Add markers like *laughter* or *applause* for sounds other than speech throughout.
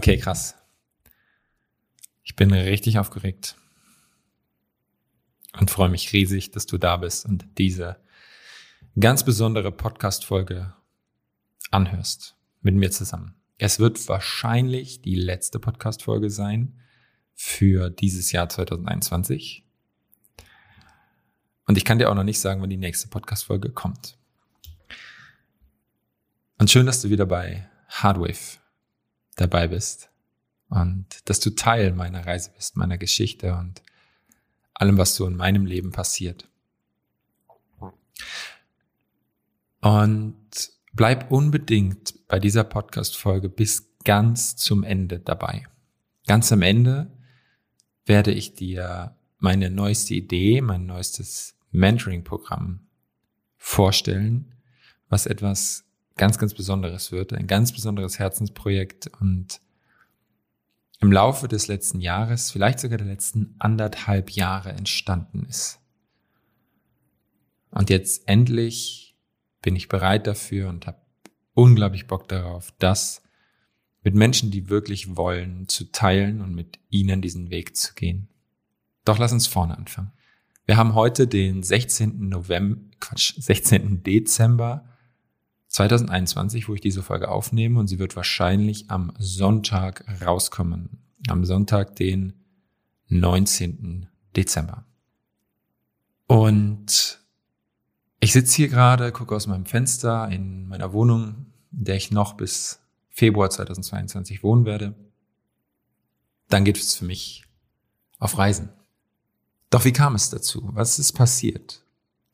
Okay, krass. Ich bin richtig aufgeregt und freue mich riesig, dass du da bist und diese ganz besondere Podcast-Folge anhörst mit mir zusammen. Es wird wahrscheinlich die letzte Podcast-Folge sein für dieses Jahr 2021. Und ich kann dir auch noch nicht sagen, wann die nächste Podcast-Folge kommt. Und schön, dass du wieder bei Hardwave dabei bist und dass du Teil meiner Reise bist, meiner Geschichte und allem, was so in meinem Leben passiert. Und bleib unbedingt bei dieser Podcast-Folge bis ganz zum Ende dabei. Ganz am Ende werde ich dir meine neueste Idee, mein neuestes Mentoring-Programm vorstellen, was etwas ganz, ganz Besonderes wird, ein ganz besonderes Herzensprojekt und im Laufe des letzten Jahres, vielleicht sogar der letzten anderthalb Jahre entstanden ist. Und jetzt endlich bin ich bereit dafür und habe unglaublich Bock darauf, das mit Menschen, die wirklich wollen, zu teilen und mit ihnen diesen Weg zu gehen. Doch lass uns vorne anfangen. Wir haben heute den 16. November, Quatsch, 16. Dezember 2021, wo ich diese Folge aufnehme und sie wird wahrscheinlich am Sonntag rauskommen. Am Sonntag, den 19. Dezember. Und ich sitze hier gerade, gucke aus meinem Fenster in meiner Wohnung, in der ich noch bis Februar 2022 wohnen werde. Dann geht es für mich auf Reisen. Doch wie kam es dazu? Was ist passiert?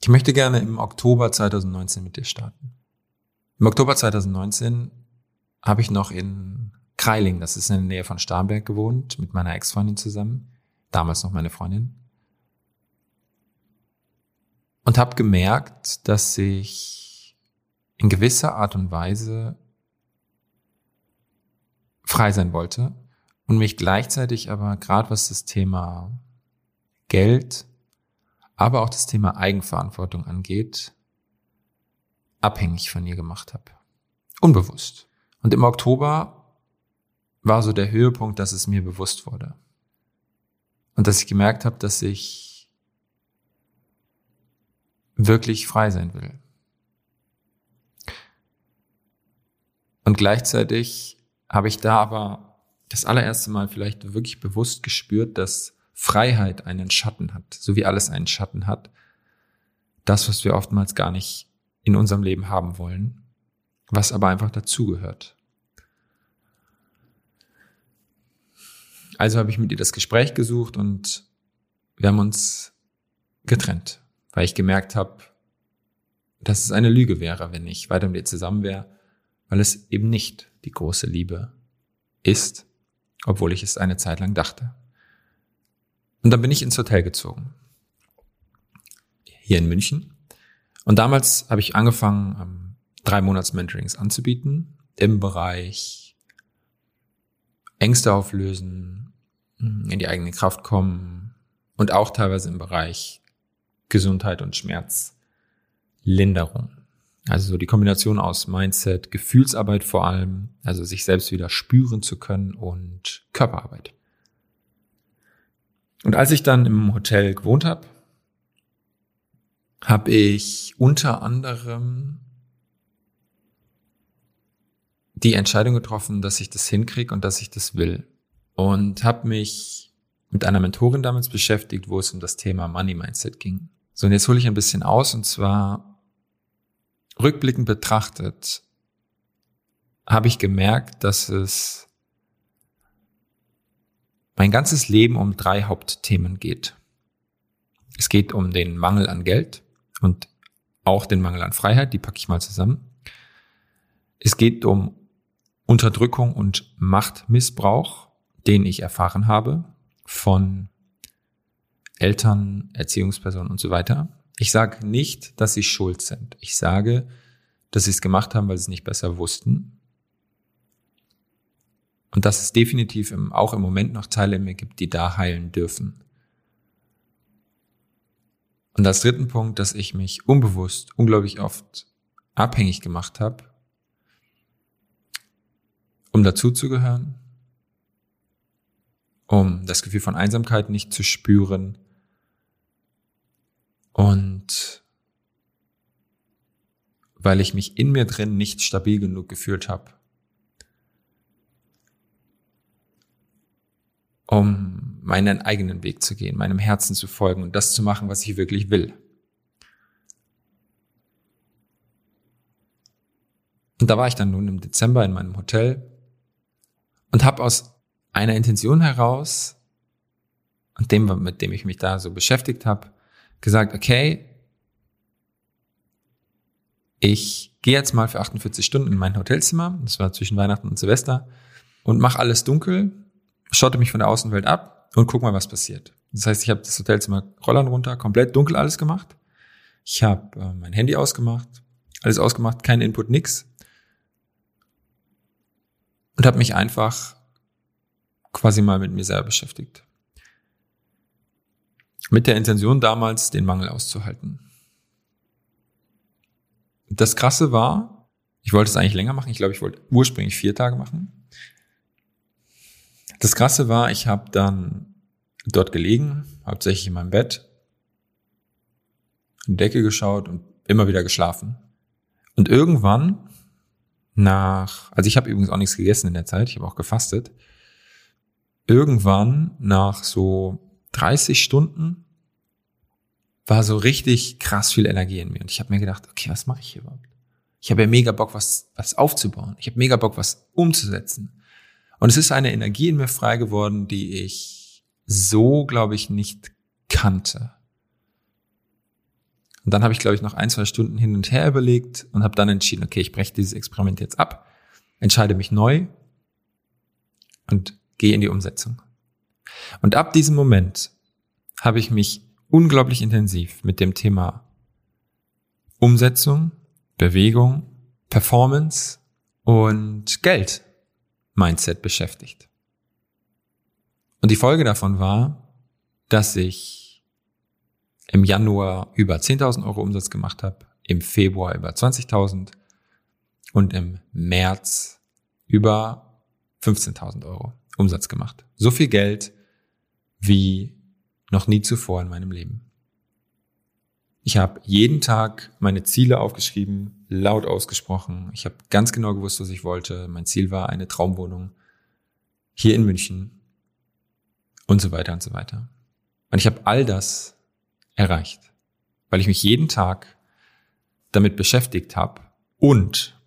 Ich möchte gerne im Oktober 2019 mit dir starten. Im Oktober 2019 habe ich noch in Kreiling, das ist in der Nähe von Starnberg gewohnt, mit meiner Ex-Freundin zusammen, damals noch meine Freundin. Und habe gemerkt, dass ich in gewisser Art und Weise frei sein wollte und mich gleichzeitig aber gerade was das Thema Geld, aber auch das Thema Eigenverantwortung angeht, abhängig von ihr gemacht habe. Unbewusst. Und im Oktober war so der Höhepunkt, dass es mir bewusst wurde. Und dass ich gemerkt habe, dass ich wirklich frei sein will. Und gleichzeitig habe ich da aber das allererste Mal vielleicht wirklich bewusst gespürt, dass Freiheit einen Schatten hat, so wie alles einen Schatten hat. Das, was wir oftmals gar nicht in unserem Leben haben wollen, was aber einfach dazugehört. Also habe ich mit ihr das Gespräch gesucht und wir haben uns getrennt, weil ich gemerkt habe, dass es eine Lüge wäre, wenn ich weiter mit ihr zusammen wäre, weil es eben nicht die große Liebe ist, obwohl ich es eine Zeit lang dachte. Und dann bin ich ins Hotel gezogen. Hier in München. Und damals habe ich angefangen, ähm, drei Monats Mentorings anzubieten im Bereich Ängste auflösen, mm, in die eigene Kraft kommen und auch teilweise im Bereich Gesundheit und Schmerzlinderung. Also so die Kombination aus Mindset, Gefühlsarbeit vor allem, also sich selbst wieder spüren zu können und Körperarbeit. Und als ich dann im Hotel gewohnt habe, habe ich unter anderem die Entscheidung getroffen, dass ich das hinkriege und dass ich das will. Und habe mich mit einer Mentorin damals beschäftigt, wo es um das Thema Money Mindset ging. So, und jetzt hole ich ein bisschen aus und zwar rückblickend betrachtet habe ich gemerkt, dass es mein ganzes Leben um drei Hauptthemen geht. Es geht um den Mangel an Geld, und auch den Mangel an Freiheit, die packe ich mal zusammen. Es geht um Unterdrückung und Machtmissbrauch, den ich erfahren habe von Eltern, Erziehungspersonen und so weiter. Ich sage nicht, dass sie schuld sind. Ich sage, dass sie es gemacht haben, weil sie es nicht besser wussten. Und dass es definitiv auch im Moment noch Teile in mir gibt, die da heilen dürfen. Und als dritten Punkt, dass ich mich unbewusst unglaublich oft abhängig gemacht habe, um dazuzugehören, um das Gefühl von Einsamkeit nicht zu spüren und weil ich mich in mir drin nicht stabil genug gefühlt habe, um meinen eigenen Weg zu gehen, meinem Herzen zu folgen und das zu machen, was ich wirklich will. Und da war ich dann nun im Dezember in meinem Hotel und habe aus einer Intention heraus und dem, mit dem ich mich da so beschäftigt habe, gesagt, okay, ich gehe jetzt mal für 48 Stunden in mein Hotelzimmer, das war zwischen Weihnachten und Silvester, und mache alles dunkel, schotte mich von der Außenwelt ab und guck mal, was passiert. Das heißt, ich habe das Hotelzimmer Rollern runter, komplett dunkel alles gemacht. Ich habe äh, mein Handy ausgemacht, alles ausgemacht, kein Input, nix. Und habe mich einfach quasi mal mit mir selber beschäftigt. Mit der Intention damals, den Mangel auszuhalten. Das Krasse war, ich wollte es eigentlich länger machen. Ich glaube, ich wollte ursprünglich vier Tage machen. Das Krasse war, ich habe dann dort gelegen, hauptsächlich in meinem Bett, in die Decke geschaut und immer wieder geschlafen. Und irgendwann nach, also ich habe übrigens auch nichts gegessen in der Zeit, ich habe auch gefastet. Irgendwann nach so 30 Stunden war so richtig krass viel Energie in mir. Und ich habe mir gedacht, okay, was mache ich hier überhaupt? Ich habe ja mega Bock, was, was aufzubauen. Ich habe mega Bock, was umzusetzen. Und es ist eine Energie in mir frei geworden, die ich so, glaube ich, nicht kannte. Und dann habe ich, glaube ich, noch ein, zwei Stunden hin und her überlegt und habe dann entschieden, okay, ich breche dieses Experiment jetzt ab, entscheide mich neu und gehe in die Umsetzung. Und ab diesem Moment habe ich mich unglaublich intensiv mit dem Thema Umsetzung, Bewegung, Performance und Geld Mindset beschäftigt. Und die Folge davon war, dass ich im Januar über 10.000 Euro Umsatz gemacht habe, im Februar über 20.000 und im März über 15.000 Euro Umsatz gemacht. So viel Geld wie noch nie zuvor in meinem Leben. Ich habe jeden Tag meine Ziele aufgeschrieben, laut ausgesprochen. Ich habe ganz genau gewusst, was ich wollte. Mein Ziel war eine Traumwohnung hier in München und so weiter und so weiter. Und ich habe all das erreicht, weil ich mich jeden Tag damit beschäftigt habe und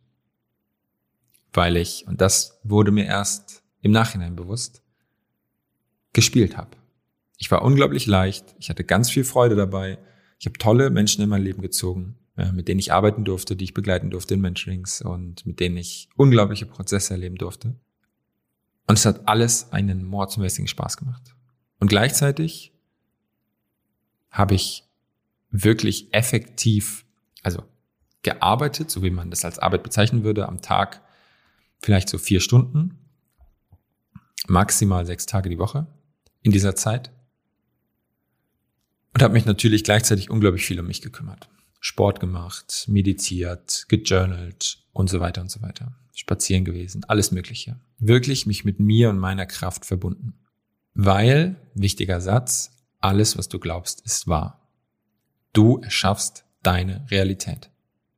weil ich, und das wurde mir erst im Nachhinein bewusst, gespielt habe. Ich war unglaublich leicht, ich hatte ganz viel Freude dabei, ich habe tolle Menschen in mein Leben gezogen, mit denen ich arbeiten durfte, die ich begleiten durfte in Mentorings und mit denen ich unglaubliche Prozesse erleben durfte. Und es hat alles einen mordsmäßigen Spaß gemacht. Und gleichzeitig habe ich wirklich effektiv, also gearbeitet, so wie man das als Arbeit bezeichnen würde, am Tag vielleicht so vier Stunden, maximal sechs Tage die Woche in dieser Zeit und habe mich natürlich gleichzeitig unglaublich viel um mich gekümmert. Sport gemacht, meditiert, gejournalt und so weiter und so weiter. Spazieren gewesen, alles Mögliche. Wirklich mich mit mir und meiner Kraft verbunden. Weil, wichtiger Satz, alles, was du glaubst, ist wahr. Du erschaffst deine Realität.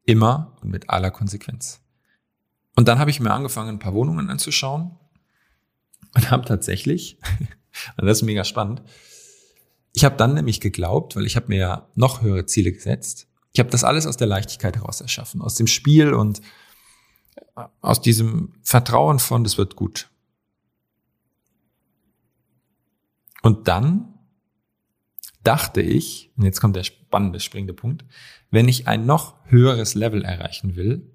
Immer und mit aller Konsequenz. Und dann habe ich mir angefangen, ein paar Wohnungen anzuschauen und habe tatsächlich, *laughs* und das ist mega spannend, ich habe dann nämlich geglaubt, weil ich habe mir ja noch höhere Ziele gesetzt. Ich habe das alles aus der Leichtigkeit heraus erschaffen, aus dem Spiel und äh, aus diesem Vertrauen von, das wird gut. Und dann dachte ich, und jetzt kommt der spannende, springende Punkt, wenn ich ein noch höheres Level erreichen will,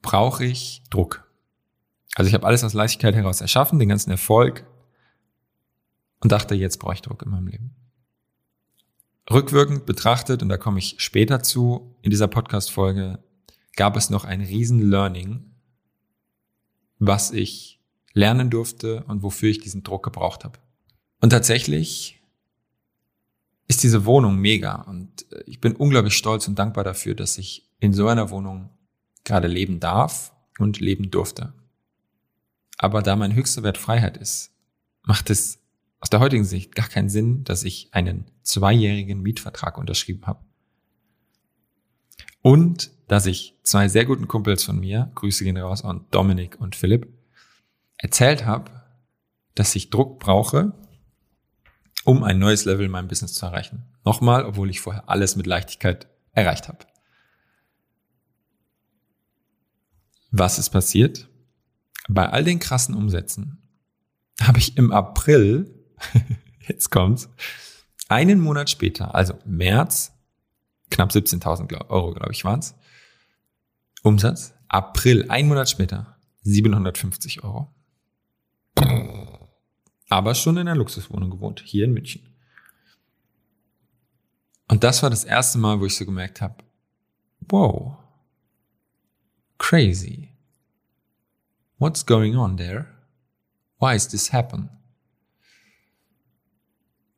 brauche ich Druck. Also ich habe alles aus Leichtigkeit heraus erschaffen, den ganzen Erfolg, und dachte, jetzt brauche ich Druck in meinem Leben. Rückwirkend betrachtet, und da komme ich später zu, in dieser Podcast-Folge, gab es noch ein Riesen-Learning, was ich lernen durfte und wofür ich diesen Druck gebraucht habe. Und tatsächlich ist diese Wohnung mega und äh, ich bin unglaublich stolz und dankbar dafür, dass ich in so einer Wohnung gerade leben darf und leben durfte. Aber da mein höchster Wert Freiheit ist, macht es aus der heutigen Sicht gar keinen Sinn, dass ich einen zweijährigen Mietvertrag unterschrieben habe. Und dass ich zwei sehr guten Kumpels von mir, Grüße gehen raus an Dominik und Philipp, erzählt habe, dass ich Druck brauche, um ein neues Level in meinem Business zu erreichen. Nochmal, obwohl ich vorher alles mit Leichtigkeit erreicht habe. Was ist passiert? Bei all den krassen Umsätzen habe ich im April, *laughs* jetzt kommt's, einen Monat später, also März, knapp 17.000 Euro, glaube ich, waren's, Umsatz, April, ein Monat später, 750 Euro. Aber schon in einer Luxuswohnung gewohnt, hier in München. Und das war das erste Mal, wo ich so gemerkt habe, wow, crazy. What's going on there? Why is this happen?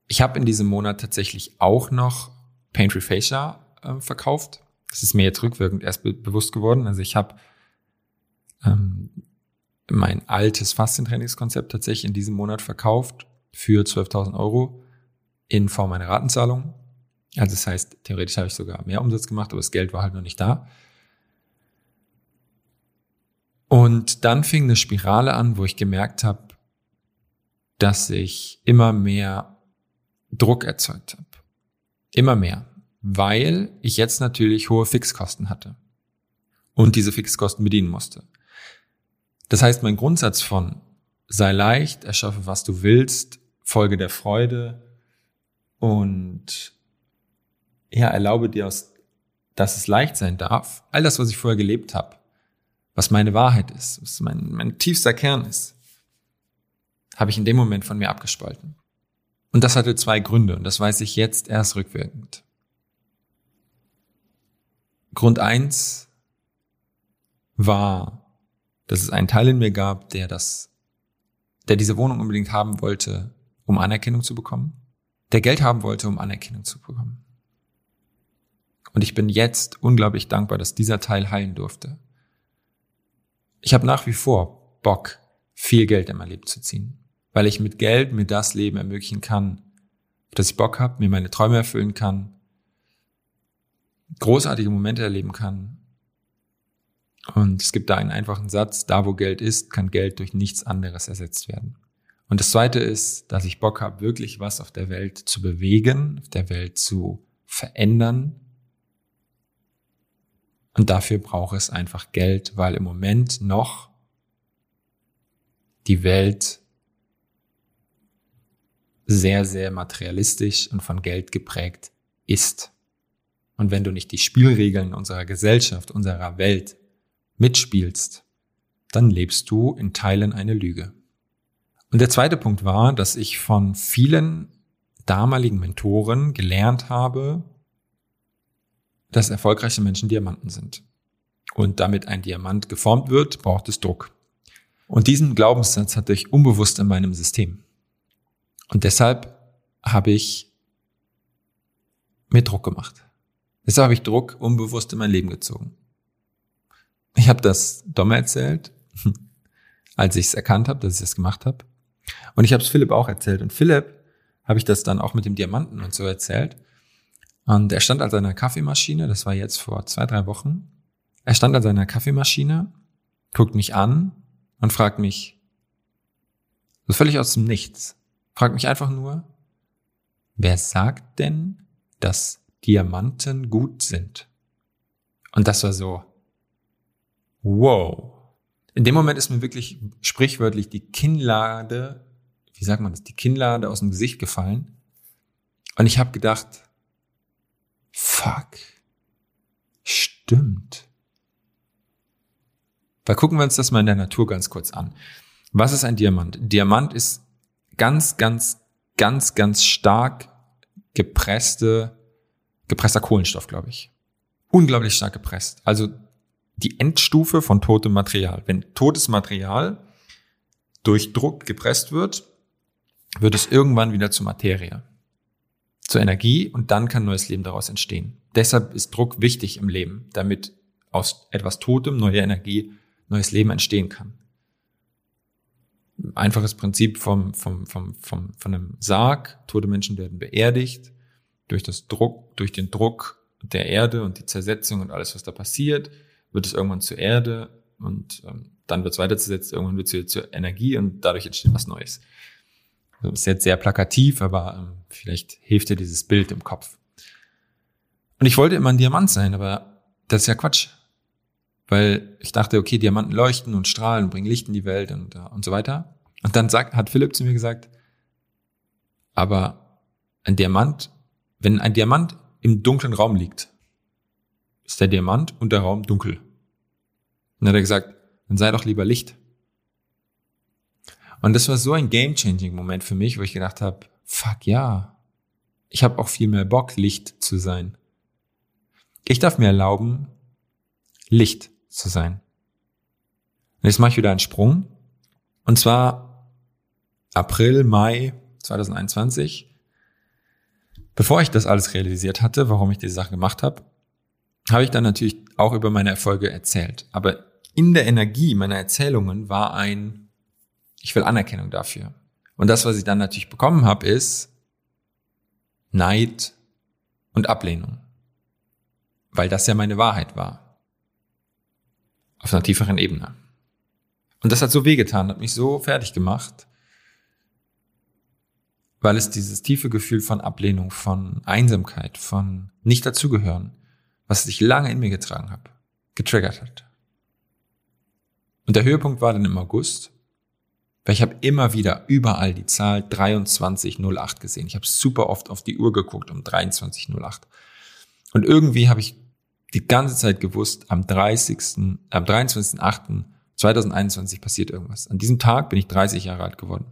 Ich habe in diesem Monat tatsächlich auch noch Paintree Fascia äh, verkauft. Das ist mir jetzt rückwirkend erst be bewusst geworden. Also ich habe ähm, mein altes Faszientrainingskonzept tatsächlich in diesem Monat verkauft für 12.000 Euro in Form einer Ratenzahlung. Also das heißt, theoretisch habe ich sogar mehr Umsatz gemacht, aber das Geld war halt noch nicht da. Und dann fing eine Spirale an, wo ich gemerkt habe, dass ich immer mehr Druck erzeugt habe. Immer mehr. Weil ich jetzt natürlich hohe Fixkosten hatte. Und diese Fixkosten bedienen musste. Das heißt, mein Grundsatz von sei leicht, erschaffe, was du willst, folge der Freude und ja, erlaube dir, dass es leicht sein darf. All das, was ich vorher gelebt habe, was meine Wahrheit ist, was mein, mein tiefster Kern ist, habe ich in dem Moment von mir abgespalten. Und das hatte zwei Gründe und das weiß ich jetzt erst rückwirkend. Grund eins war, dass es einen Teil in mir gab, der das, der diese Wohnung unbedingt haben wollte, um Anerkennung zu bekommen, der Geld haben wollte, um Anerkennung zu bekommen. Und ich bin jetzt unglaublich dankbar, dass dieser Teil heilen durfte. Ich habe nach wie vor Bock, viel Geld in mein Leben zu ziehen, weil ich mit Geld mir das Leben ermöglichen kann, auf das ich Bock habe, mir meine Träume erfüllen kann, großartige Momente erleben kann. Und es gibt da einen einfachen Satz, da wo Geld ist, kann Geld durch nichts anderes ersetzt werden. Und das Zweite ist, dass ich Bock habe, wirklich was auf der Welt zu bewegen, auf der Welt zu verändern, und dafür braucht es einfach Geld, weil im Moment noch die Welt sehr, sehr materialistisch und von Geld geprägt ist. Und wenn du nicht die Spielregeln unserer Gesellschaft, unserer Welt mitspielst, dann lebst du in Teilen eine Lüge. Und der zweite Punkt war, dass ich von vielen damaligen Mentoren gelernt habe, dass erfolgreiche Menschen Diamanten sind. Und damit ein Diamant geformt wird, braucht es Druck. Und diesen Glaubenssatz hatte ich unbewusst in meinem System. Und deshalb habe ich mir Druck gemacht. Deshalb habe ich Druck unbewusst in mein Leben gezogen. Ich habe das Dom erzählt, *laughs* als ich es erkannt habe, dass ich das gemacht habe. Und ich habe es Philipp auch erzählt. Und Philipp habe ich das dann auch mit dem Diamanten und so erzählt. Und er stand an seiner Kaffeemaschine, das war jetzt vor zwei, drei Wochen. Er stand an seiner Kaffeemaschine, guckt mich an und fragt mich, so völlig aus dem Nichts, fragt mich einfach nur, wer sagt denn, dass Diamanten gut sind? Und das war so, wow. In dem Moment ist mir wirklich sprichwörtlich die Kinnlade, wie sagt man das, die Kinnlade aus dem Gesicht gefallen. Und ich habe gedacht, Fuck. Stimmt. Weil gucken wir uns das mal in der Natur ganz kurz an. Was ist ein Diamant? Diamant ist ganz, ganz, ganz, ganz stark gepresste, gepresster Kohlenstoff, glaube ich. Unglaublich stark gepresst. Also die Endstufe von totem Material. Wenn totes Material durch Druck gepresst wird, wird es irgendwann wieder zu Materie zur Energie und dann kann neues Leben daraus entstehen. Deshalb ist Druck wichtig im Leben, damit aus etwas Totem neue Energie, neues Leben entstehen kann. Einfaches Prinzip vom, vom, vom, vom, von einem Sarg. Tote Menschen werden beerdigt durch das Druck, durch den Druck der Erde und die Zersetzung und alles, was da passiert, wird es irgendwann zur Erde und ähm, dann wird es weiterzusetzen, irgendwann wird es zur Energie und dadurch entsteht was Neues. Das ist jetzt sehr plakativ, aber ähm, vielleicht hilft dir dieses Bild im Kopf. Und ich wollte immer ein Diamant sein, aber das ist ja Quatsch. Weil ich dachte, okay, Diamanten leuchten und strahlen und bringen Licht in die Welt und, äh, und so weiter. Und dann sagt, hat Philipp zu mir gesagt, aber ein Diamant, wenn ein Diamant im dunklen Raum liegt, ist der Diamant und der Raum dunkel. Und dann hat er gesagt, dann sei doch lieber Licht. Und das war so ein game-changing Moment für mich, wo ich gedacht habe, fuck ja, ich habe auch viel mehr Bock, Licht zu sein. Ich darf mir erlauben, Licht zu sein. Und jetzt mache ich wieder einen Sprung. Und zwar April, Mai 2021. Bevor ich das alles realisiert hatte, warum ich diese Sachen gemacht habe, habe ich dann natürlich auch über meine Erfolge erzählt. Aber in der Energie meiner Erzählungen war ein, ich will Anerkennung dafür. Und das, was ich dann natürlich bekommen habe, ist Neid und Ablehnung. Weil das ja meine Wahrheit war. Auf einer tieferen Ebene. Und das hat so wehgetan, hat mich so fertig gemacht, weil es dieses tiefe Gefühl von Ablehnung, von Einsamkeit, von nicht dazugehören, was ich lange in mir getragen habe, getriggert hat. Und der Höhepunkt war dann im August, weil ich habe immer wieder überall die Zahl 2308 gesehen. Ich habe super oft auf die Uhr geguckt um 2308. Und irgendwie habe ich die ganze Zeit gewusst, am 30., am 23.08.2021 passiert irgendwas. An diesem Tag bin ich 30 Jahre alt geworden.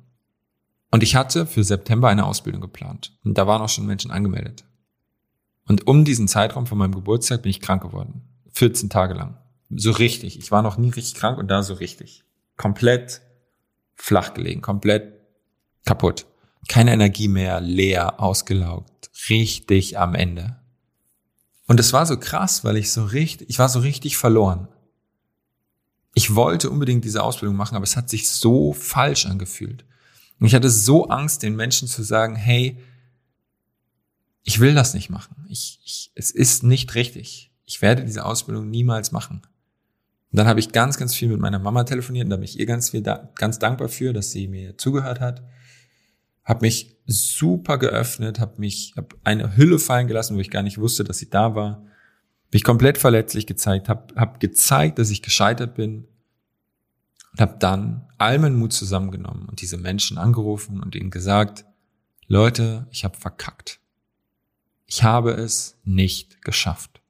Und ich hatte für September eine Ausbildung geplant. Und da waren auch schon Menschen angemeldet. Und um diesen Zeitraum von meinem Geburtstag bin ich krank geworden. 14 Tage lang. So richtig. Ich war noch nie richtig krank und da so richtig. Komplett flach gelegen, komplett kaputt. Keine Energie mehr, leer, ausgelaugt, richtig am Ende. Und es war so krass, weil ich so richtig, ich war so richtig verloren. Ich wollte unbedingt diese Ausbildung machen, aber es hat sich so falsch angefühlt. Und ich hatte so Angst, den Menschen zu sagen, hey, ich will das nicht machen. Ich, ich, es ist nicht richtig. Ich werde diese Ausbildung niemals machen. Und dann habe ich ganz, ganz viel mit meiner Mama telefoniert und da bin ich ihr ganz viel da, ganz dankbar für, dass sie mir zugehört hat. Habe mich super geöffnet, habe mich hab eine Hülle fallen gelassen, wo ich gar nicht wusste, dass sie da war. Mich komplett verletzlich gezeigt, habe hab gezeigt, dass ich gescheitert bin und habe dann all meinen Mut zusammengenommen und diese Menschen angerufen und ihnen gesagt, Leute, ich habe verkackt. Ich habe es nicht geschafft.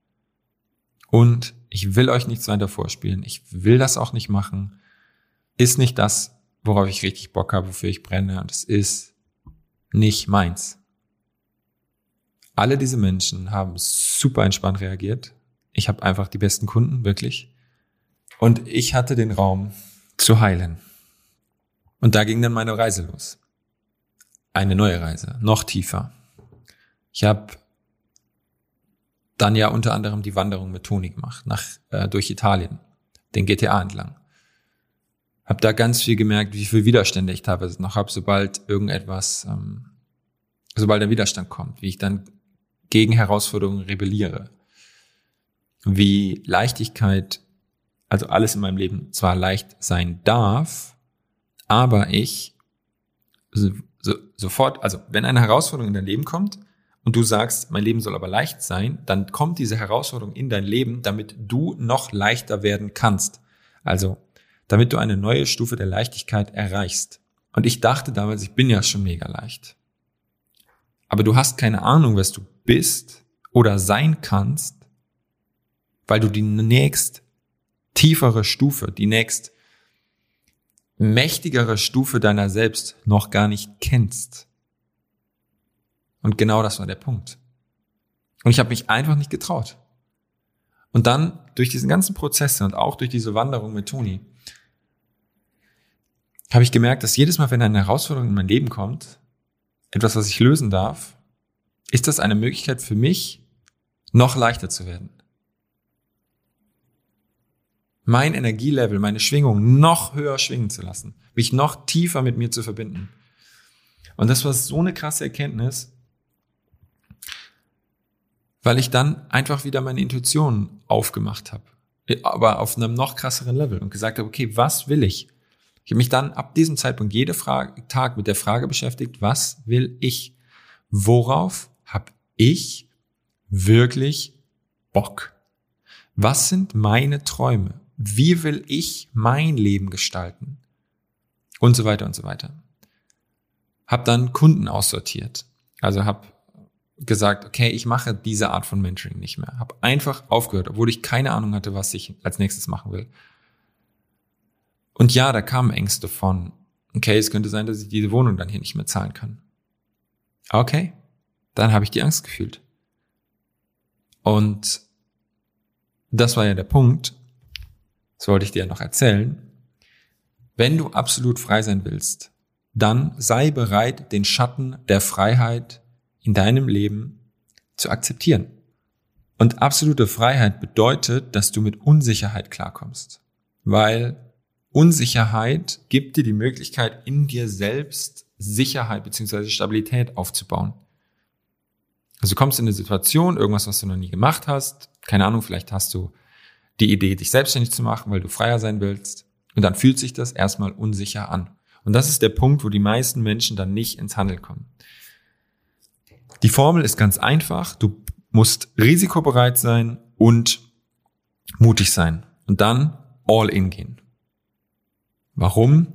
Und ich will euch nichts weiter vorspielen. Ich will das auch nicht machen. Ist nicht das, worauf ich richtig Bock habe, wofür ich brenne. Und es ist nicht meins. Alle diese Menschen haben super entspannt reagiert. Ich habe einfach die besten Kunden, wirklich. Und ich hatte den Raum zu heilen. Und da ging dann meine Reise los. Eine neue Reise, noch tiefer. Ich habe dann ja unter anderem die Wanderung mit Toni gemacht, nach, äh, durch Italien, den GTA entlang. Hab da ganz viel gemerkt, wie viel Widerstände ich teilweise noch habe, sobald irgendetwas, ähm, sobald der Widerstand kommt, wie ich dann gegen Herausforderungen rebelliere, wie Leichtigkeit, also alles in meinem Leben zwar leicht sein darf, aber ich so, so, sofort, also wenn eine Herausforderung in dein Leben kommt, und du sagst, mein Leben soll aber leicht sein, dann kommt diese Herausforderung in dein Leben, damit du noch leichter werden kannst. Also, damit du eine neue Stufe der Leichtigkeit erreichst. Und ich dachte damals, ich bin ja schon mega leicht. Aber du hast keine Ahnung, was du bist oder sein kannst, weil du die nächst tiefere Stufe, die nächst mächtigere Stufe deiner selbst noch gar nicht kennst. Und genau das war der Punkt. Und ich habe mich einfach nicht getraut. Und dann durch diesen ganzen Prozesse und auch durch diese Wanderung mit Toni habe ich gemerkt, dass jedes Mal, wenn eine Herausforderung in mein Leben kommt, etwas, was ich lösen darf, ist das eine Möglichkeit für mich, noch leichter zu werden. mein Energielevel, meine Schwingung noch höher schwingen zu lassen, mich noch tiefer mit mir zu verbinden. Und das war so eine krasse Erkenntnis, weil ich dann einfach wieder meine Intuition aufgemacht habe, aber auf einem noch krasseren Level und gesagt habe, okay, was will ich? Ich habe mich dann ab diesem Zeitpunkt jede Frage, Tag mit der Frage beschäftigt, was will ich? Worauf habe ich wirklich Bock? Was sind meine Träume? Wie will ich mein Leben gestalten? Und so weiter und so weiter. Hab dann Kunden aussortiert. Also hab gesagt, okay, ich mache diese Art von Mentoring nicht mehr. Hab einfach aufgehört, obwohl ich keine Ahnung hatte, was ich als nächstes machen will. Und ja, da kamen Ängste von, okay, es könnte sein, dass ich diese Wohnung dann hier nicht mehr zahlen kann. Okay, dann habe ich die Angst gefühlt. Und das war ja der Punkt, das wollte ich dir noch erzählen. Wenn du absolut frei sein willst, dann sei bereit, den Schatten der Freiheit in deinem Leben zu akzeptieren. Und absolute Freiheit bedeutet, dass du mit Unsicherheit klarkommst. Weil Unsicherheit gibt dir die Möglichkeit, in dir selbst Sicherheit bzw. Stabilität aufzubauen. Also du kommst in eine Situation, irgendwas, was du noch nie gemacht hast, keine Ahnung, vielleicht hast du die Idee, dich selbstständig zu machen, weil du freier sein willst, und dann fühlt sich das erstmal unsicher an. Und das ist der Punkt, wo die meisten Menschen dann nicht ins Handeln kommen. Die Formel ist ganz einfach. Du musst risikobereit sein und mutig sein. Und dann all in gehen. Warum?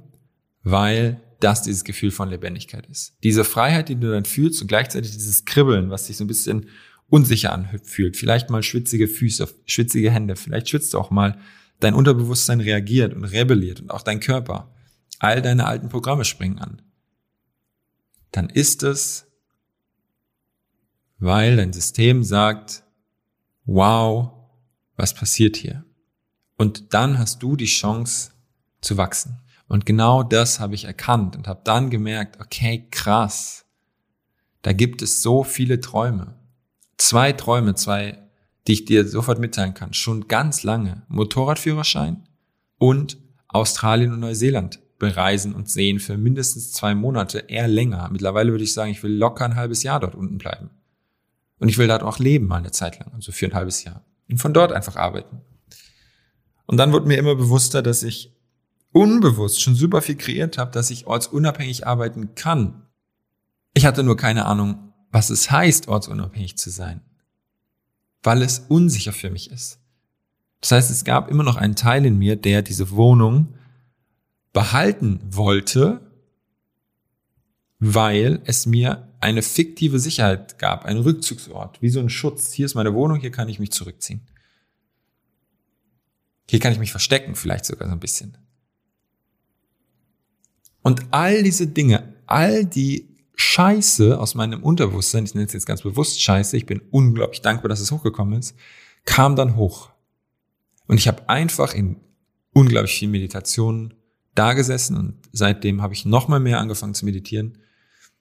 Weil das dieses Gefühl von Lebendigkeit ist. Diese Freiheit, die du dann fühlst und gleichzeitig dieses Kribbeln, was sich so ein bisschen unsicher anfühlt. Vielleicht mal schwitzige Füße, schwitzige Hände. Vielleicht schwitzt du auch mal. Dein Unterbewusstsein reagiert und rebelliert und auch dein Körper. All deine alten Programme springen an. Dann ist es, weil dein System sagt, wow, was passiert hier? Und dann hast du die Chance, zu wachsen. Und genau das habe ich erkannt und habe dann gemerkt, okay, krass, da gibt es so viele Träume. Zwei Träume, zwei, die ich dir sofort mitteilen kann, schon ganz lange. Motorradführerschein und Australien und Neuseeland bereisen und sehen für mindestens zwei Monate, eher länger. Mittlerweile würde ich sagen, ich will locker ein halbes Jahr dort unten bleiben. Und ich will dort auch leben mal eine Zeit lang, also für ein halbes Jahr. Und von dort einfach arbeiten. Und dann wurde mir immer bewusster, dass ich unbewusst schon super viel kreiert habe, dass ich ortsunabhängig arbeiten kann. Ich hatte nur keine Ahnung, was es heißt, ortsunabhängig zu sein, weil es unsicher für mich ist. Das heißt, es gab immer noch einen Teil in mir, der diese Wohnung behalten wollte, weil es mir eine fiktive Sicherheit gab, einen Rückzugsort, wie so ein Schutz. Hier ist meine Wohnung, hier kann ich mich zurückziehen. Hier kann ich mich verstecken, vielleicht sogar so ein bisschen. Und all diese Dinge, all die Scheiße aus meinem Unterbewusstsein, ich nenne es jetzt ganz bewusst Scheiße, ich bin unglaublich dankbar, dass es hochgekommen ist, kam dann hoch. Und ich habe einfach in unglaublich viel Meditation da gesessen und seitdem habe ich noch mal mehr angefangen zu meditieren,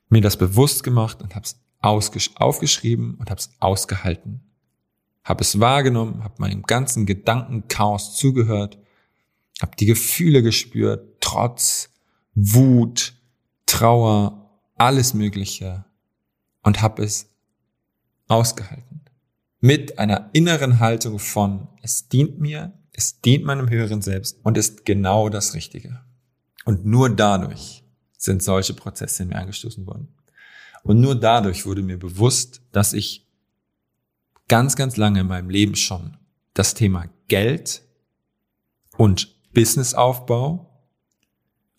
mir das bewusst gemacht und habe es aufgeschrieben und habe es ausgehalten. Habe es wahrgenommen, habe meinem ganzen Gedankenchaos zugehört, habe die Gefühle gespürt, Trotz, Wut, Trauer, alles Mögliche und habe es ausgehalten. Mit einer inneren Haltung von, es dient mir, es dient meinem höheren Selbst und ist genau das Richtige. Und nur dadurch sind solche Prozesse in mir angestoßen worden. Und nur dadurch wurde mir bewusst, dass ich ganz, ganz lange in meinem Leben schon das Thema Geld und Businessaufbau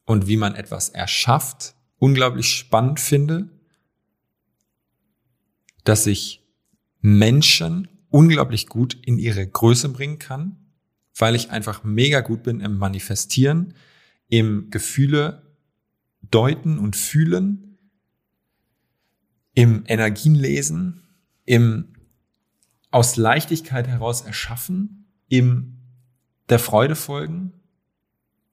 und wie man etwas erschafft, unglaublich spannend finde, dass ich Menschen unglaublich gut in ihre Größe bringen kann, weil ich einfach mega gut bin im Manifestieren, im Gefühle deuten und fühlen, im Energienlesen, im aus Leichtigkeit heraus erschaffen, im der Freude folgen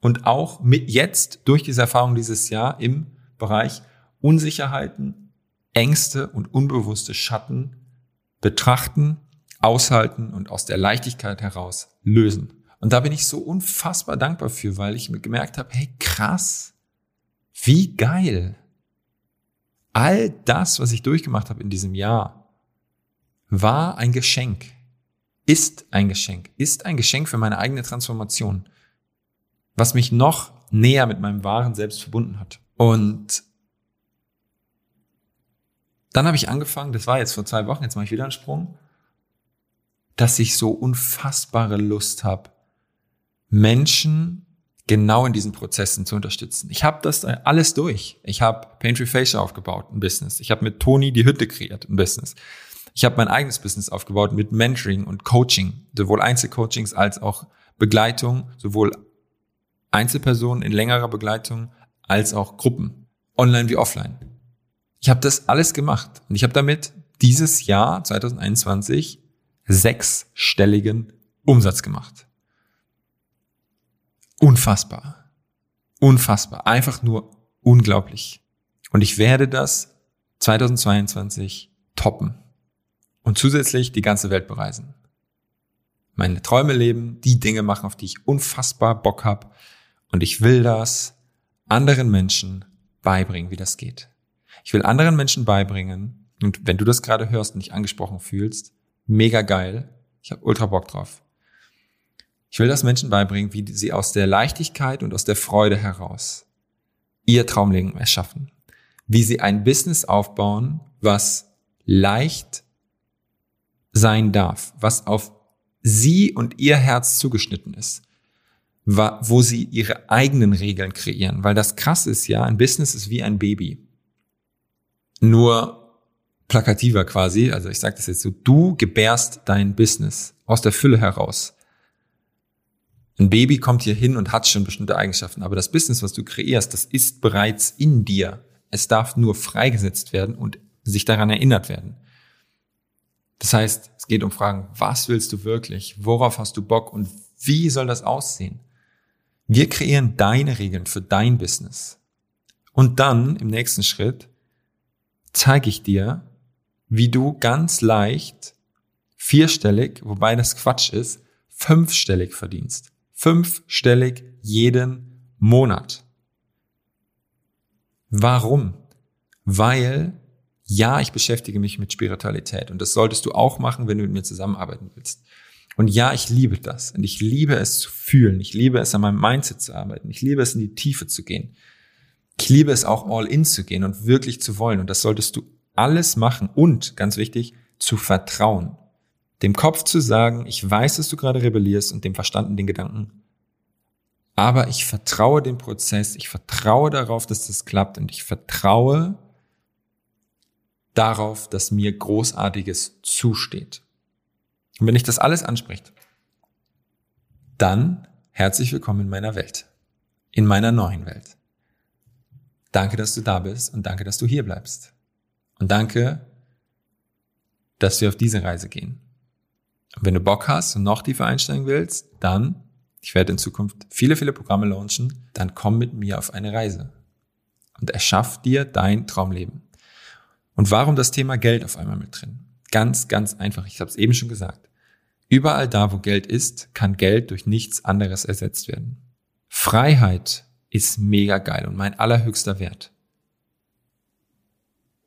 und auch mit jetzt durch diese Erfahrung dieses Jahr im Bereich Unsicherheiten, Ängste und unbewusste Schatten betrachten, aushalten und aus der Leichtigkeit heraus lösen. Und da bin ich so unfassbar dankbar für, weil ich mir gemerkt habe, hey krass, wie geil. All das, was ich durchgemacht habe in diesem Jahr, war ein Geschenk, ist ein Geschenk, ist ein Geschenk für meine eigene Transformation, was mich noch näher mit meinem wahren Selbst verbunden hat. Und dann habe ich angefangen, das war jetzt vor zwei Wochen, jetzt mache ich wieder einen Sprung, dass ich so unfassbare Lust habe, Menschen genau in diesen Prozessen zu unterstützen. Ich habe das alles durch. Ich habe Paintree Facial aufgebaut, ein Business. Ich habe mit Toni die Hütte kreiert, ein Business. Ich habe mein eigenes Business aufgebaut mit Mentoring und Coaching, sowohl Einzelcoachings als auch Begleitung, sowohl Einzelpersonen in längerer Begleitung als auch Gruppen, online wie offline. Ich habe das alles gemacht und ich habe damit dieses Jahr 2021 sechsstelligen Umsatz gemacht. Unfassbar. Unfassbar. Einfach nur unglaublich. Und ich werde das 2022 toppen und zusätzlich die ganze Welt bereisen. Meine Träume leben, die Dinge machen, auf die ich unfassbar Bock habe und ich will das anderen Menschen beibringen, wie das geht. Ich will anderen Menschen beibringen, und wenn du das gerade hörst und dich angesprochen fühlst, mega geil, ich habe ultra Bock drauf. Ich will das Menschen beibringen, wie sie aus der Leichtigkeit und aus der Freude heraus ihr Traumleben erschaffen. Wie sie ein Business aufbauen, was leicht sein darf, was auf sie und ihr Herz zugeschnitten ist, wo sie ihre eigenen Regeln kreieren. Weil das krass ist ja, ein Business ist wie ein Baby. Nur plakativer quasi, also ich sage das jetzt so, du gebärst dein Business aus der Fülle heraus. Ein Baby kommt hier hin und hat schon bestimmte Eigenschaften, aber das Business, was du kreierst, das ist bereits in dir. Es darf nur freigesetzt werden und sich daran erinnert werden. Das heißt, es geht um Fragen, was willst du wirklich? Worauf hast du Bock? Und wie soll das aussehen? Wir kreieren deine Regeln für dein Business. Und dann im nächsten Schritt zeige ich dir, wie du ganz leicht vierstellig, wobei das Quatsch ist, fünfstellig verdienst fünfstellig jeden Monat. Warum? Weil, ja, ich beschäftige mich mit Spiritualität und das solltest du auch machen, wenn du mit mir zusammenarbeiten willst. Und ja, ich liebe das und ich liebe es zu fühlen. Ich liebe es an meinem Mindset zu arbeiten. Ich liebe es in die Tiefe zu gehen. Ich liebe es auch all in zu gehen und wirklich zu wollen. Und das solltest du alles machen und, ganz wichtig, zu vertrauen. Dem Kopf zu sagen, ich weiß, dass du gerade rebellierst und dem Verstanden den Gedanken, aber ich vertraue dem Prozess, ich vertraue darauf, dass das klappt und ich vertraue darauf, dass mir Großartiges zusteht. Und wenn ich das alles anspricht, dann herzlich willkommen in meiner Welt, in meiner neuen Welt. Danke, dass du da bist und danke, dass du hier bleibst. Und danke, dass wir auf diese Reise gehen. Und wenn du Bock hast und noch tiefer einsteigen willst, dann, ich werde in Zukunft viele, viele Programme launchen, dann komm mit mir auf eine Reise und erschaff dir dein Traumleben. Und warum das Thema Geld auf einmal mit drin? Ganz, ganz einfach. Ich habe es eben schon gesagt. Überall da, wo Geld ist, kann Geld durch nichts anderes ersetzt werden. Freiheit ist mega geil und mein allerhöchster Wert.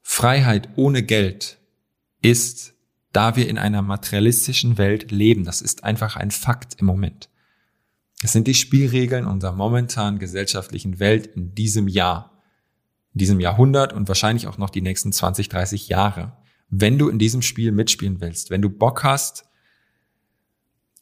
Freiheit ohne Geld ist da wir in einer materialistischen Welt leben. Das ist einfach ein Fakt im Moment. Es sind die Spielregeln unserer momentanen gesellschaftlichen Welt in diesem Jahr, in diesem Jahrhundert und wahrscheinlich auch noch die nächsten 20, 30 Jahre. Wenn du in diesem Spiel mitspielen willst, wenn du Bock hast,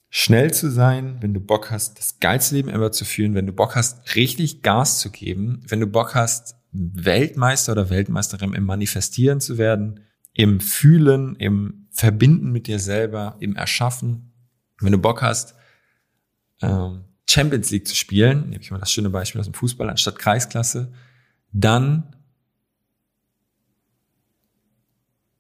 schnell zu sein, wenn du Bock hast, das geilste Leben ever zu führen, wenn du Bock hast, richtig Gas zu geben, wenn du Bock hast, Weltmeister oder Weltmeisterin im Manifestieren zu werden, im Fühlen, im Verbinden mit dir selber, im Erschaffen. Wenn du Bock hast, ähm, Champions League zu spielen, nehme ich mal das schöne Beispiel aus dem Fußball anstatt Kreisklasse, dann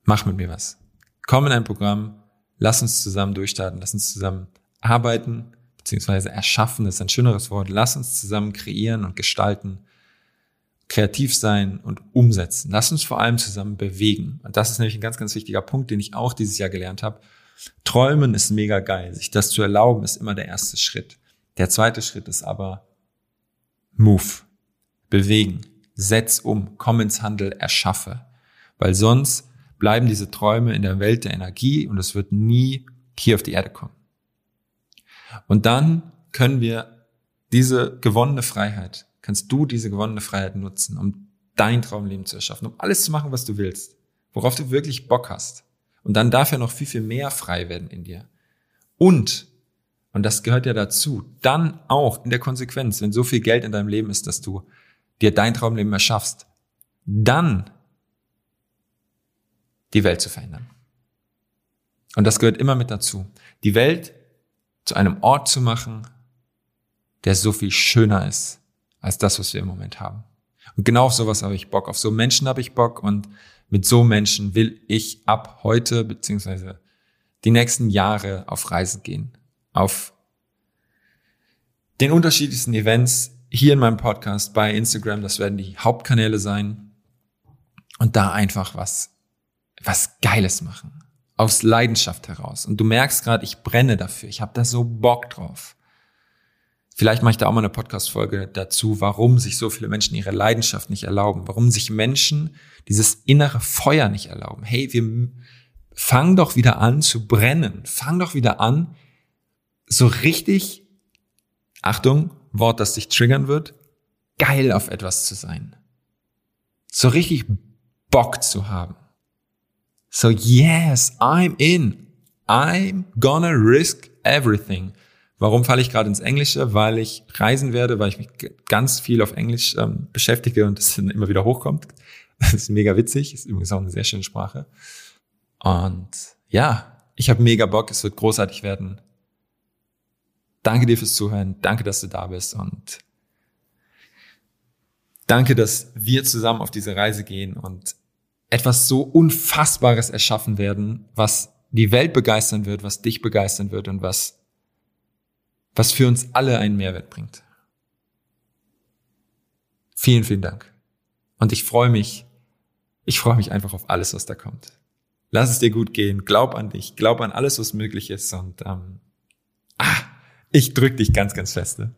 mach mit mir was. Komm in ein Programm, lass uns zusammen durchstarten, lass uns zusammen arbeiten, beziehungsweise erschaffen, ist ein schöneres Wort, lass uns zusammen kreieren und gestalten kreativ sein und umsetzen. Lass uns vor allem zusammen bewegen. Und das ist nämlich ein ganz, ganz wichtiger Punkt, den ich auch dieses Jahr gelernt habe. Träumen ist mega geil. Sich das zu erlauben, ist immer der erste Schritt. Der zweite Schritt ist aber Move. Bewegen. Setz um. Komm ins Handel. Erschaffe. Weil sonst bleiben diese Träume in der Welt der Energie und es wird nie hier auf die Erde kommen. Und dann können wir diese gewonnene Freiheit, kannst du diese gewonnene Freiheit nutzen, um dein Traumleben zu erschaffen, um alles zu machen, was du willst, worauf du wirklich Bock hast. Und dann darf ja noch viel, viel mehr frei werden in dir. Und, und das gehört ja dazu, dann auch in der Konsequenz, wenn so viel Geld in deinem Leben ist, dass du dir dein Traumleben erschaffst, dann die Welt zu verändern. Und das gehört immer mit dazu. Die Welt zu einem Ort zu machen, der so viel schöner ist als das, was wir im Moment haben. Und genau auf sowas habe ich Bock. Auf so Menschen habe ich Bock und mit so Menschen will ich ab heute beziehungsweise die nächsten Jahre auf Reisen gehen. Auf den unterschiedlichsten Events hier in meinem Podcast, bei Instagram, das werden die Hauptkanäle sein. Und da einfach was, was Geiles machen. Aus Leidenschaft heraus. Und du merkst gerade, ich brenne dafür. Ich habe da so Bock drauf. Vielleicht mache ich da auch mal eine Podcast-Folge dazu, warum sich so viele Menschen ihre Leidenschaft nicht erlauben, warum sich Menschen dieses innere Feuer nicht erlauben. Hey, wir fangen doch wieder an zu brennen. Fang doch wieder an, so richtig, Achtung, Wort, das dich triggern wird, geil auf etwas zu sein. So richtig Bock zu haben. So yes, I'm in. I'm gonna risk everything. Warum falle ich gerade ins Englische? Weil ich reisen werde, weil ich mich ganz viel auf Englisch ähm, beschäftige und das immer wieder hochkommt. *laughs* Das ist mega witzig, ist übrigens auch eine sehr schöne Sprache. Und ja, ich habe mega Bock, es wird großartig werden. Danke dir fürs Zuhören, danke, dass du da bist und danke, dass wir zusammen auf diese Reise gehen und etwas so Unfassbares erschaffen werden, was die Welt begeistern wird, was dich begeistern wird und was was für uns alle einen Mehrwert bringt. Vielen, vielen Dank. Und ich freue mich, ich freue mich einfach auf alles, was da kommt. Lass es dir gut gehen, glaub an dich, glaub an alles, was möglich ist und ähm, ah, ich drück dich ganz, ganz feste.